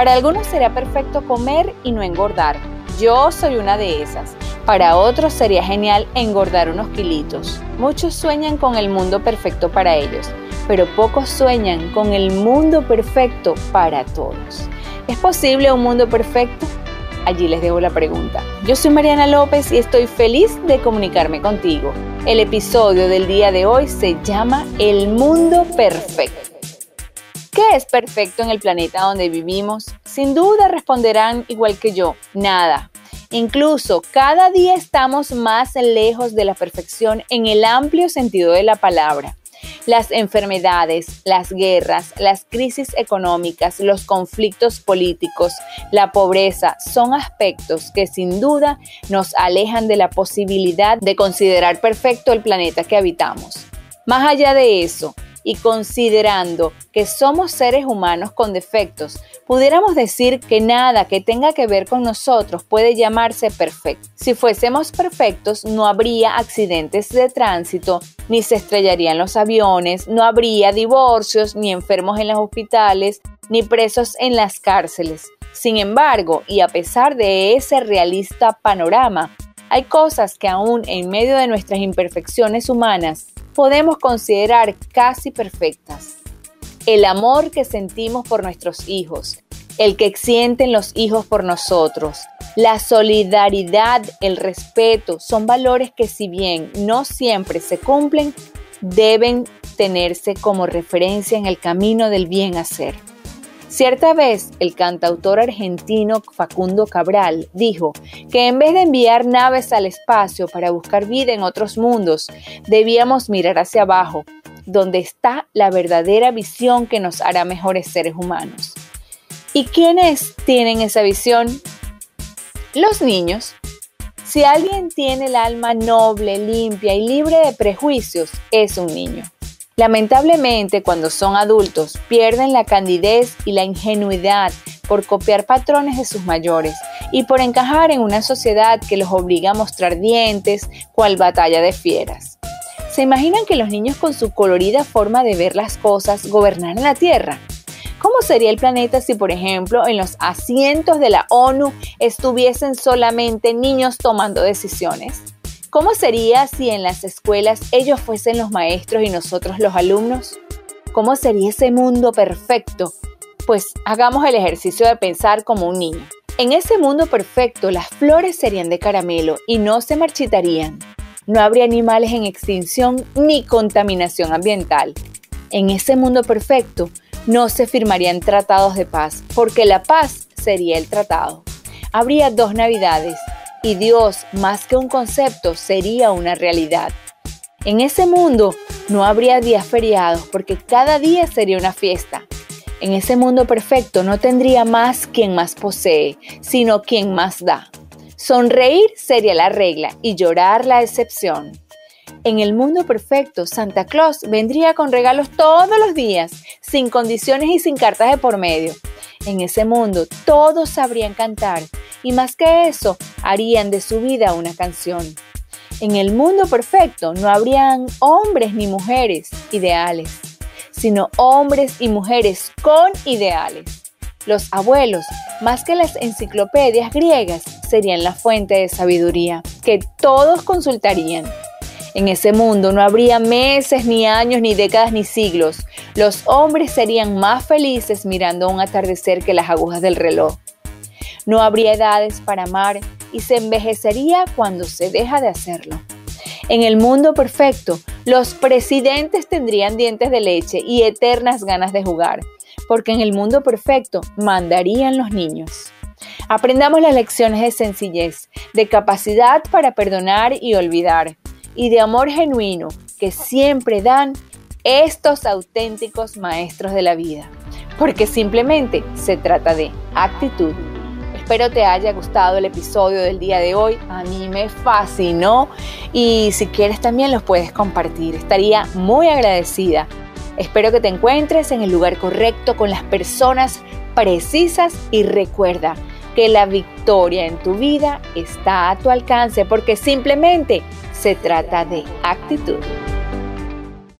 Para algunos será perfecto comer y no engordar. Yo soy una de esas. Para otros sería genial engordar unos kilitos. Muchos sueñan con el mundo perfecto para ellos, pero pocos sueñan con el mundo perfecto para todos. ¿Es posible un mundo perfecto? Allí les dejo la pregunta. Yo soy Mariana López y estoy feliz de comunicarme contigo. El episodio del día de hoy se llama El mundo perfecto. ¿Qué es perfecto en el planeta donde vivimos? Sin duda responderán igual que yo, nada. Incluso cada día estamos más lejos de la perfección en el amplio sentido de la palabra. Las enfermedades, las guerras, las crisis económicas, los conflictos políticos, la pobreza son aspectos que sin duda nos alejan de la posibilidad de considerar perfecto el planeta que habitamos. Más allá de eso, y considerando que somos seres humanos con defectos, pudiéramos decir que nada que tenga que ver con nosotros puede llamarse perfecto. Si fuésemos perfectos, no habría accidentes de tránsito, ni se estrellarían los aviones, no habría divorcios, ni enfermos en los hospitales, ni presos en las cárceles. Sin embargo, y a pesar de ese realista panorama, hay cosas que aún en medio de nuestras imperfecciones humanas podemos considerar casi perfectas. El amor que sentimos por nuestros hijos, el que sienten los hijos por nosotros, la solidaridad, el respeto, son valores que si bien no siempre se cumplen, deben tenerse como referencia en el camino del bien hacer. Cierta vez, el cantautor argentino Facundo Cabral dijo que en vez de enviar naves al espacio para buscar vida en otros mundos, debíamos mirar hacia abajo, donde está la verdadera visión que nos hará mejores seres humanos. ¿Y quiénes tienen esa visión? Los niños. Si alguien tiene el alma noble, limpia y libre de prejuicios, es un niño. Lamentablemente, cuando son adultos, pierden la candidez y la ingenuidad por copiar patrones de sus mayores y por encajar en una sociedad que los obliga a mostrar dientes, cual batalla de fieras. ¿Se imaginan que los niños con su colorida forma de ver las cosas gobernaran la Tierra? ¿Cómo sería el planeta si, por ejemplo, en los asientos de la ONU estuviesen solamente niños tomando decisiones? ¿Cómo sería si en las escuelas ellos fuesen los maestros y nosotros los alumnos? ¿Cómo sería ese mundo perfecto? Pues hagamos el ejercicio de pensar como un niño. En ese mundo perfecto las flores serían de caramelo y no se marchitarían. No habría animales en extinción ni contaminación ambiental. En ese mundo perfecto no se firmarían tratados de paz, porque la paz sería el tratado. Habría dos navidades, y Dios, más que un concepto, sería una realidad. En ese mundo no habría días feriados porque cada día sería una fiesta. En ese mundo perfecto no tendría más quien más posee, sino quien más da. Sonreír sería la regla y llorar la excepción. En el mundo perfecto, Santa Claus vendría con regalos todos los días, sin condiciones y sin cartas de por medio. En ese mundo todos sabrían cantar y más que eso, harían de su vida una canción. En el mundo perfecto no habrían hombres ni mujeres ideales, sino hombres y mujeres con ideales. Los abuelos, más que las enciclopedias griegas, serían la fuente de sabiduría que todos consultarían. En ese mundo no habría meses, ni años, ni décadas, ni siglos. Los hombres serían más felices mirando un atardecer que las agujas del reloj. No habría edades para amar y se envejecería cuando se deja de hacerlo. En el mundo perfecto, los presidentes tendrían dientes de leche y eternas ganas de jugar, porque en el mundo perfecto mandarían los niños. Aprendamos las lecciones de sencillez, de capacidad para perdonar y olvidar, y de amor genuino que siempre dan estos auténticos maestros de la vida, porque simplemente se trata de actitud. Espero te haya gustado el episodio del día de hoy, a mí me fascinó y si quieres también los puedes compartir, estaría muy agradecida. Espero que te encuentres en el lugar correcto con las personas precisas y recuerda que la victoria en tu vida está a tu alcance porque simplemente se trata de actitud.